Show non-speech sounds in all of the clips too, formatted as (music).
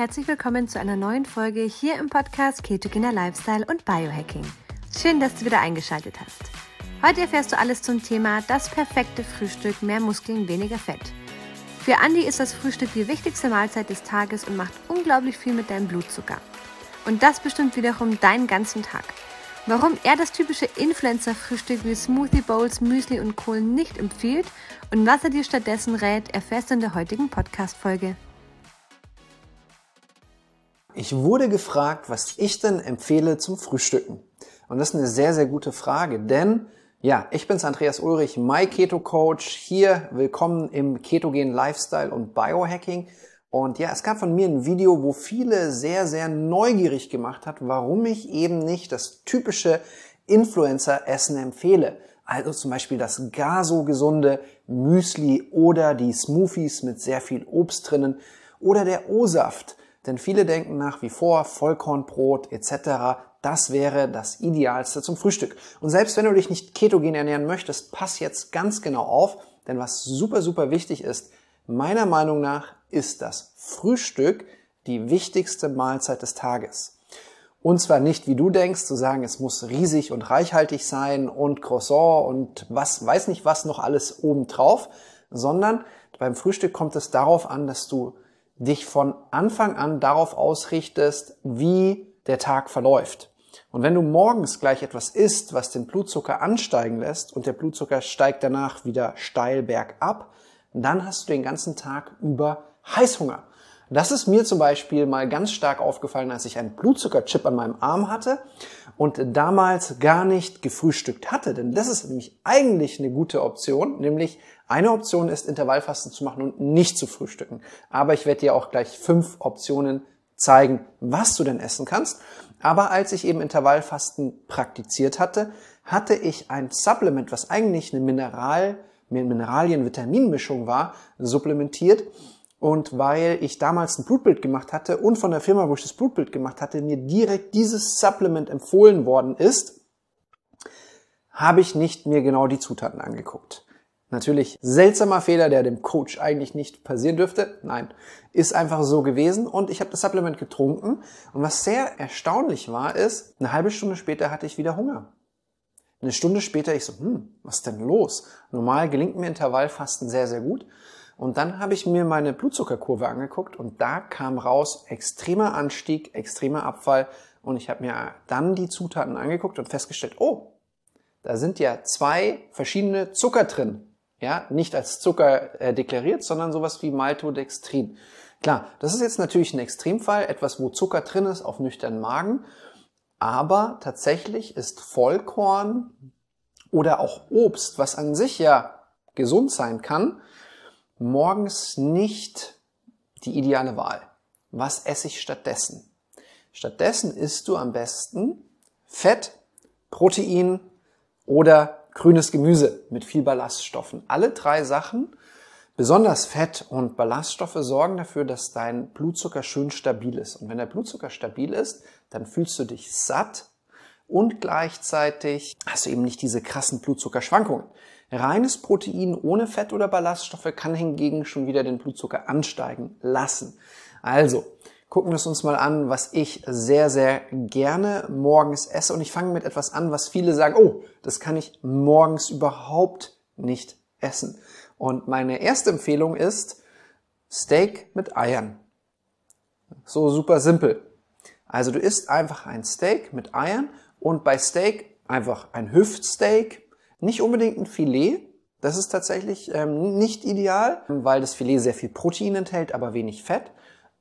Herzlich willkommen zu einer neuen Folge hier im Podcast Ketogener Lifestyle und Biohacking. Schön, dass du wieder eingeschaltet hast. Heute erfährst du alles zum Thema das perfekte Frühstück, mehr Muskeln, weniger Fett. Für Andy ist das Frühstück die wichtigste Mahlzeit des Tages und macht unglaublich viel mit deinem Blutzucker. Und das bestimmt wiederum deinen ganzen Tag. Warum er das typische Influencer-Frühstück wie Smoothie Bowls, Müsli und Kohl nicht empfiehlt und was er dir stattdessen rät, erfährst du in der heutigen Podcast-Folge. Ich wurde gefragt, was ich denn empfehle zum Frühstücken. Und das ist eine sehr, sehr gute Frage, denn ja, ich bin's Andreas Ulrich, My Keto Coach. Hier willkommen im Ketogen Lifestyle und Biohacking. Und ja, es gab von mir ein Video, wo viele sehr, sehr neugierig gemacht hat, warum ich eben nicht das typische Influencer-Essen empfehle. Also zum Beispiel das gar so gesunde Müsli oder die Smoothies mit sehr viel Obst drinnen oder der O-Saft. Denn viele denken nach wie vor, Vollkornbrot etc., das wäre das Idealste zum Frühstück. Und selbst wenn du dich nicht ketogen ernähren möchtest, pass jetzt ganz genau auf, denn was super, super wichtig ist, meiner Meinung nach ist das Frühstück die wichtigste Mahlzeit des Tages. Und zwar nicht, wie du denkst, zu sagen, es muss riesig und reichhaltig sein und Croissant und was, weiß nicht was noch alles obendrauf, sondern beim Frühstück kommt es darauf an, dass du dich von Anfang an darauf ausrichtest, wie der Tag verläuft. Und wenn du morgens gleich etwas isst, was den Blutzucker ansteigen lässt und der Blutzucker steigt danach wieder steil bergab, dann hast du den ganzen Tag über Heißhunger. Das ist mir zum Beispiel mal ganz stark aufgefallen, als ich einen Blutzuckerchip an meinem Arm hatte und damals gar nicht gefrühstückt hatte. Denn das ist nämlich eigentlich eine gute Option, nämlich eine Option ist, Intervallfasten zu machen und nicht zu frühstücken. Aber ich werde dir auch gleich fünf Optionen zeigen, was du denn essen kannst. Aber als ich eben Intervallfasten praktiziert hatte, hatte ich ein Supplement, was eigentlich eine Mineral, Mineralien-Vitaminmischung war, supplementiert. Und weil ich damals ein Blutbild gemacht hatte und von der Firma, wo ich das Blutbild gemacht hatte, mir direkt dieses Supplement empfohlen worden ist, habe ich nicht mir genau die Zutaten angeguckt. Natürlich seltsamer Fehler, der dem Coach eigentlich nicht passieren dürfte. Nein, ist einfach so gewesen und ich habe das Supplement getrunken und was sehr erstaunlich war, ist, eine halbe Stunde später hatte ich wieder Hunger. Eine Stunde später ich so, hm, was ist denn los? Normal gelingt mir Intervallfasten sehr, sehr gut. Und dann habe ich mir meine Blutzuckerkurve angeguckt und da kam raus extremer Anstieg, extremer Abfall. Und ich habe mir dann die Zutaten angeguckt und festgestellt, oh, da sind ja zwei verschiedene Zucker drin. Ja, nicht als Zucker äh, deklariert, sondern sowas wie Maltodextrin. Klar, das ist jetzt natürlich ein Extremfall, etwas, wo Zucker drin ist auf nüchternen Magen, aber tatsächlich ist Vollkorn oder auch Obst, was an sich ja gesund sein kann, morgens nicht die ideale Wahl. Was esse ich stattdessen? Stattdessen isst du am besten Fett, Protein oder grünes Gemüse mit viel Ballaststoffen. Alle drei Sachen, besonders Fett und Ballaststoffe, sorgen dafür, dass dein Blutzucker schön stabil ist. Und wenn der Blutzucker stabil ist, dann fühlst du dich satt und gleichzeitig hast du eben nicht diese krassen Blutzuckerschwankungen. Reines Protein ohne Fett oder Ballaststoffe kann hingegen schon wieder den Blutzucker ansteigen lassen. Also, gucken wir es uns mal an, was ich sehr, sehr gerne morgens esse. Und ich fange mit etwas an, was viele sagen, oh, das kann ich morgens überhaupt nicht essen. Und meine erste Empfehlung ist Steak mit Eiern. So super simpel. Also du isst einfach ein Steak mit Eiern und bei Steak einfach ein Hüftsteak, nicht unbedingt ein Filet. Das ist tatsächlich ähm, nicht ideal, weil das Filet sehr viel Protein enthält, aber wenig Fett.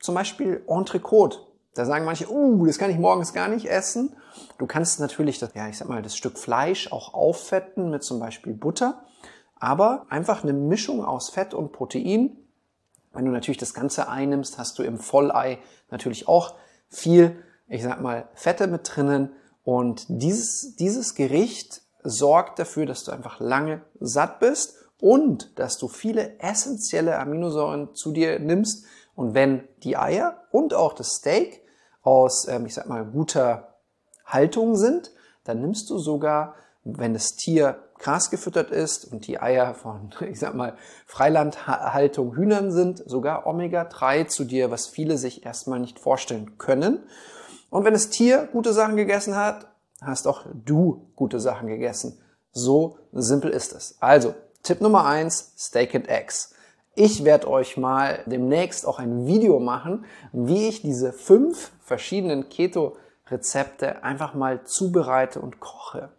Zum Beispiel Entrecote. Da sagen manche, uh, das kann ich morgens gar nicht essen. Du kannst natürlich das, ja, ich sag mal, das Stück Fleisch auch auffetten mit zum Beispiel Butter. Aber einfach eine Mischung aus Fett und Protein. Wenn du natürlich das Ganze einnimmst, hast du im Vollei natürlich auch viel, ich sag mal, Fette mit drinnen. Und dieses, dieses Gericht sorgt dafür, dass du einfach lange satt bist und dass du viele essentielle Aminosäuren zu dir nimmst, und wenn die Eier und auch das Steak aus, ähm, ich sag mal, guter Haltung sind, dann nimmst du sogar, wenn das Tier Gras gefüttert ist und die Eier von, (laughs) ich sag mal, Freilandhaltung Hühnern sind, sogar Omega-3 zu dir, was viele sich erstmal nicht vorstellen können. Und wenn das Tier gute Sachen gegessen hat, hast auch du gute Sachen gegessen. So simpel ist es. Also, Tipp Nummer eins: Steak and Eggs. Ich werde euch mal demnächst auch ein Video machen, wie ich diese fünf verschiedenen Keto-Rezepte einfach mal zubereite und koche.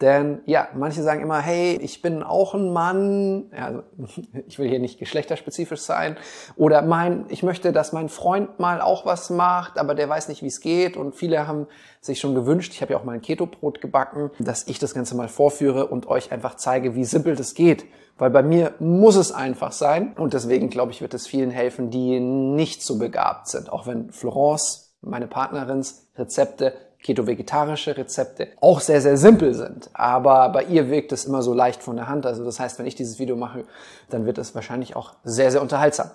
Denn ja, manche sagen immer, hey, ich bin auch ein Mann, ja, also, (laughs) ich will hier nicht geschlechterspezifisch sein, oder mein, ich möchte, dass mein Freund mal auch was macht, aber der weiß nicht, wie es geht. Und viele haben sich schon gewünscht, ich habe ja auch mal ein Keto-Brot gebacken, dass ich das Ganze mal vorführe und euch einfach zeige, wie simpel das geht. Weil bei mir muss es einfach sein. Und deswegen, glaube ich, wird es vielen helfen, die nicht so begabt sind. Auch wenn Florence, meine Partnerins, Rezepte keto-vegetarische Rezepte auch sehr, sehr simpel sind. Aber bei ihr wirkt es immer so leicht von der Hand. Also das heißt, wenn ich dieses Video mache, dann wird es wahrscheinlich auch sehr, sehr unterhaltsam.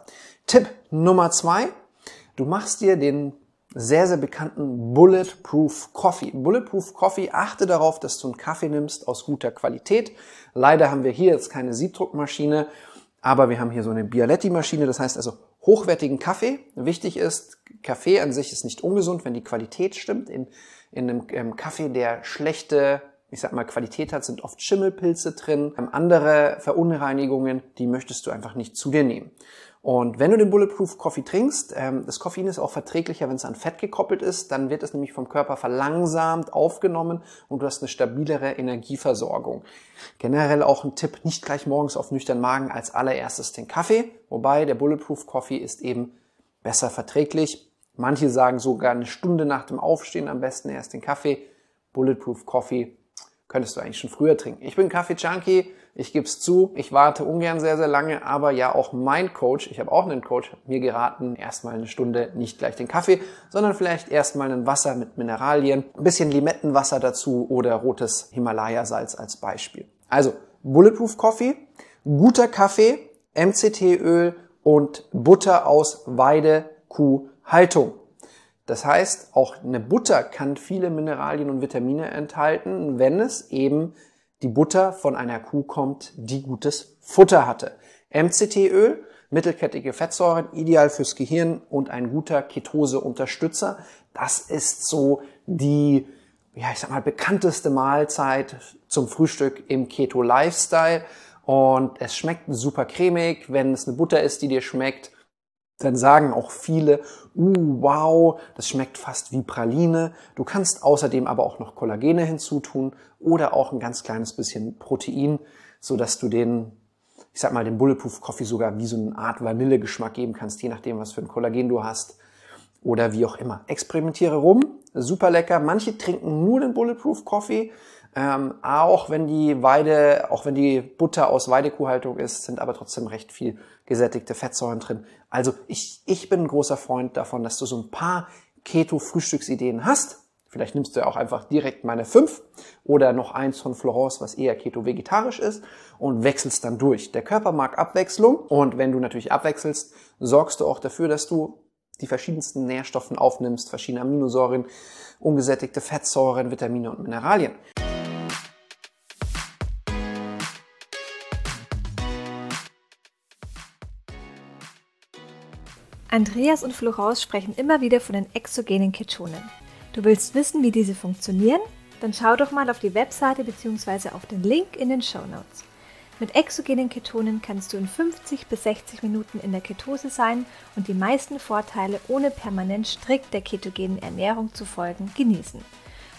Tipp Nummer zwei. Du machst dir den sehr, sehr bekannten Bulletproof Coffee. Bulletproof Coffee, achte darauf, dass du einen Kaffee nimmst aus guter Qualität. Leider haben wir hier jetzt keine Siebdruckmaschine, aber wir haben hier so eine Bialetti-Maschine. Das heißt also hochwertigen Kaffee. Wichtig ist, Kaffee an sich ist nicht ungesund, wenn die Qualität stimmt. In in einem ähm, Kaffee, der schlechte, ich sag mal, Qualität hat, sind oft Schimmelpilze drin. Ähm, andere Verunreinigungen, die möchtest du einfach nicht zu dir nehmen. Und wenn du den Bulletproof Coffee trinkst, ähm, das Koffein ist auch verträglicher, wenn es an Fett gekoppelt ist, dann wird es nämlich vom Körper verlangsamt aufgenommen und du hast eine stabilere Energieversorgung. Generell auch ein Tipp, nicht gleich morgens auf nüchtern Magen als allererstes den Kaffee, wobei der Bulletproof Coffee ist eben besser verträglich, Manche sagen sogar eine Stunde nach dem Aufstehen am besten erst den Kaffee. Bulletproof Coffee könntest du eigentlich schon früher trinken. Ich bin Kaffee-Junkie, ich gebe es zu, ich warte ungern sehr, sehr lange, aber ja auch mein Coach, ich habe auch einen Coach, hat mir geraten, erstmal eine Stunde nicht gleich den Kaffee, sondern vielleicht erstmal ein Wasser mit Mineralien, ein bisschen Limettenwasser dazu oder rotes Himalaya-Salz als Beispiel. Also Bulletproof Coffee, guter Kaffee, MCT-Öl und Butter aus Weide, Kuh, Haltung. Das heißt, auch eine Butter kann viele Mineralien und Vitamine enthalten, wenn es eben die Butter von einer Kuh kommt, die gutes Futter hatte. MCT-Öl, mittelkettige Fettsäuren, ideal fürs Gehirn und ein guter Ketose-Unterstützer. Das ist so die, ja, ich sag mal, bekannteste Mahlzeit zum Frühstück im Keto-Lifestyle. Und es schmeckt super cremig. Wenn es eine Butter ist, die dir schmeckt, dann sagen auch viele, uh, wow, das schmeckt fast wie Praline. Du kannst außerdem aber auch noch Kollagene hinzutun oder auch ein ganz kleines bisschen Protein, so dass du den, ich sag mal, den Bulletproof Coffee sogar wie so eine Art Vanillegeschmack geben kannst, je nachdem, was für ein Kollagen du hast oder wie auch immer. Experimentiere rum, super lecker. Manche trinken nur den Bulletproof Coffee. Ähm, auch wenn die Weide, auch wenn die Butter aus Weidekuhhaltung ist, sind aber trotzdem recht viel gesättigte Fettsäuren drin. Also ich, ich bin ein großer Freund davon, dass du so ein paar Keto-Frühstücksideen hast. Vielleicht nimmst du ja auch einfach direkt meine fünf oder noch eins von Florence, was eher keto-vegetarisch ist und wechselst dann durch. Der Körper mag Abwechslung und wenn du natürlich abwechselst, sorgst du auch dafür, dass du die verschiedensten Nährstoffen aufnimmst, verschiedene Aminosäuren, ungesättigte Fettsäuren, Vitamine und Mineralien. Andreas und Florence sprechen immer wieder von den exogenen Ketonen. Du willst wissen, wie diese funktionieren? Dann schau doch mal auf die Webseite bzw. auf den Link in den Show Notes. Mit exogenen Ketonen kannst du in 50 bis 60 Minuten in der Ketose sein und die meisten Vorteile ohne permanent strikt der ketogenen Ernährung zu folgen genießen.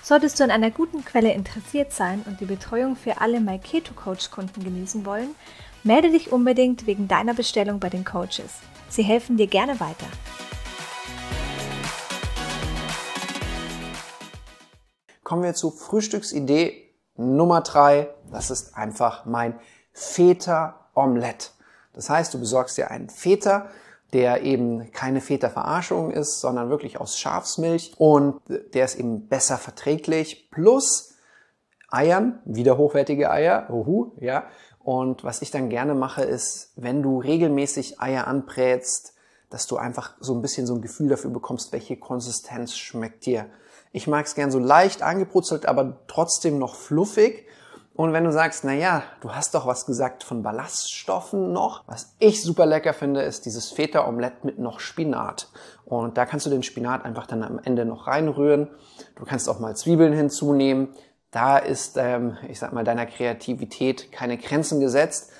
Solltest du an einer guten Quelle interessiert sein und die Betreuung für alle My Keto Coach Kunden genießen wollen, melde dich unbedingt wegen deiner Bestellung bei den Coaches. Sie helfen dir gerne weiter. Kommen wir zu Frühstücksidee Nummer drei. Das ist einfach mein Feta-Omelette. Das heißt, du besorgst dir einen Feta, der eben keine Feta-Verarschung ist, sondern wirklich aus Schafsmilch und der ist eben besser verträglich. Plus Eiern, wieder hochwertige Eier, uhu, ja, und was ich dann gerne mache, ist, wenn du regelmäßig Eier anbrätst, dass du einfach so ein bisschen so ein Gefühl dafür bekommst, welche Konsistenz schmeckt dir. Ich mag es gern so leicht angebrutzelt, aber trotzdem noch fluffig. Und wenn du sagst, na ja, du hast doch was gesagt von Ballaststoffen noch. Was ich super lecker finde, ist dieses Feta-Omelett mit noch Spinat. Und da kannst du den Spinat einfach dann am Ende noch reinrühren. Du kannst auch mal Zwiebeln hinzunehmen. Da ist, ähm, ich sag mal, deiner Kreativität keine Grenzen gesetzt.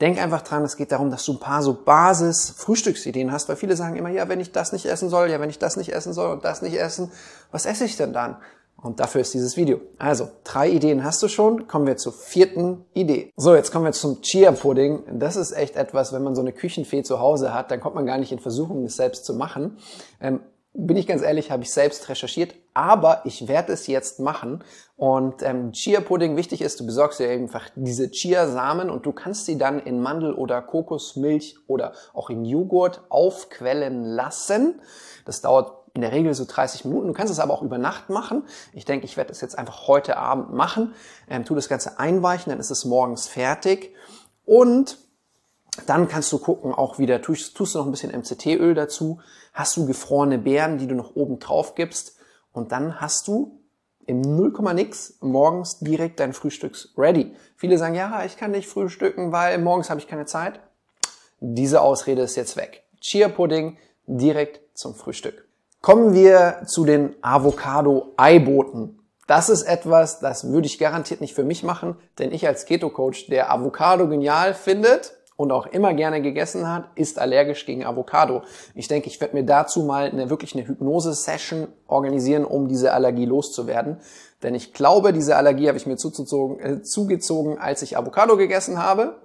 Denk einfach dran, es geht darum, dass du ein paar so Basis-Frühstücksideen hast, weil viele sagen immer, ja, wenn ich das nicht essen soll, ja, wenn ich das nicht essen soll und das nicht essen, was esse ich denn dann? Und dafür ist dieses Video. Also, drei Ideen hast du schon. Kommen wir zur vierten Idee. So, jetzt kommen wir zum Chia-Pudding. Das ist echt etwas, wenn man so eine Küchenfee zu Hause hat, dann kommt man gar nicht in Versuchung, es selbst zu machen. Ähm, bin ich ganz ehrlich, habe ich selbst recherchiert, aber ich werde es jetzt machen. Und ähm, Chia-Pudding, wichtig ist, du besorgst dir einfach diese Chia-Samen und du kannst sie dann in Mandel- oder Kokosmilch oder auch in Joghurt aufquellen lassen. Das dauert in der Regel so 30 Minuten. Du kannst es aber auch über Nacht machen. Ich denke, ich werde es jetzt einfach heute Abend machen. Ähm, tu das Ganze einweichen, dann ist es morgens fertig. Und dann kannst du gucken, auch wieder, tust, tust du noch ein bisschen MCT-Öl dazu, hast du gefrorene Beeren, die du noch oben drauf gibst und dann hast du im 0, nix morgens direkt dein Frühstücks ready. Viele sagen, ja, ich kann nicht frühstücken, weil morgens habe ich keine Zeit. Diese Ausrede ist jetzt weg. Chia Pudding direkt zum Frühstück. Kommen wir zu den Avocado-Eiboten. Das ist etwas, das würde ich garantiert nicht für mich machen, denn ich als Keto-Coach, der Avocado genial findet und auch immer gerne gegessen hat, ist allergisch gegen Avocado. Ich denke, ich werde mir dazu mal eine, wirklich eine Hypnose-Session organisieren, um diese Allergie loszuwerden. Denn ich glaube, diese Allergie habe ich mir äh, zugezogen als ich Avocado gegessen habe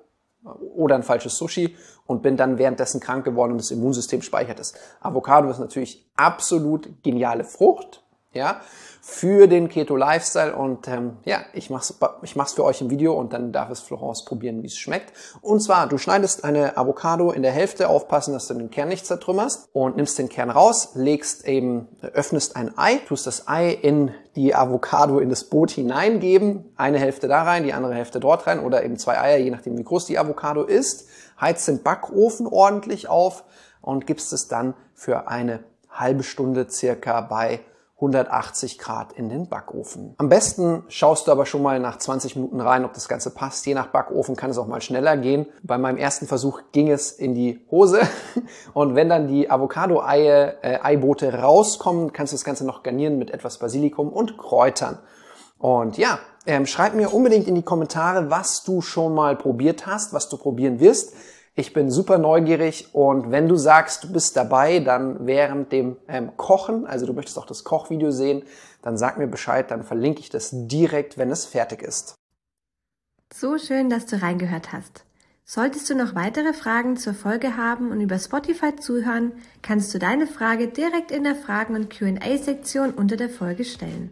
oder ein falsches Sushi und bin dann währenddessen krank geworden und das Immunsystem speichert es. Avocado ist natürlich absolut geniale Frucht, ja, für den Keto Lifestyle und ähm, ja, ich mach's, ich mach's für euch im Video und dann darf es Florence probieren, wie es schmeckt. Und zwar, du schneidest eine Avocado in der Hälfte, aufpassen, dass du den Kern nicht zertrümmerst und nimmst den Kern raus, legst eben, öffnest ein Ei, tust das Ei in die Avocado in das Boot hineingeben, eine Hälfte da rein, die andere Hälfte dort rein oder eben zwei Eier, je nachdem wie groß die Avocado ist, heizt den Backofen ordentlich auf und gibst es dann für eine halbe Stunde circa bei 180 Grad in den Backofen. Am besten schaust du aber schon mal nach 20 Minuten rein, ob das Ganze passt. Je nach Backofen kann es auch mal schneller gehen. Bei meinem ersten Versuch ging es in die Hose. (laughs) Und wenn dann die Avocado-Eibote äh, Eibote rauskommen, kannst du das Ganze noch garnieren mit etwas Basilikum und Kräutern. Und ja, ähm, schreib mir unbedingt in die Kommentare, was du schon mal probiert hast, was du probieren wirst. Ich bin super neugierig und wenn du sagst, du bist dabei, dann während dem ähm, Kochen, also du möchtest auch das Kochvideo sehen, dann sag mir Bescheid, dann verlinke ich das direkt, wenn es fertig ist. So schön, dass du reingehört hast. Solltest du noch weitere Fragen zur Folge haben und über Spotify zuhören, kannst du deine Frage direkt in der Fragen- und QA-Sektion unter der Folge stellen.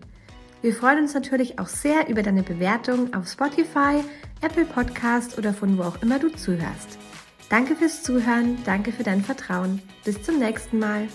Wir freuen uns natürlich auch sehr über deine Bewertung auf Spotify, Apple Podcast oder von wo auch immer du zuhörst. Danke fürs Zuhören, danke für dein Vertrauen. Bis zum nächsten Mal.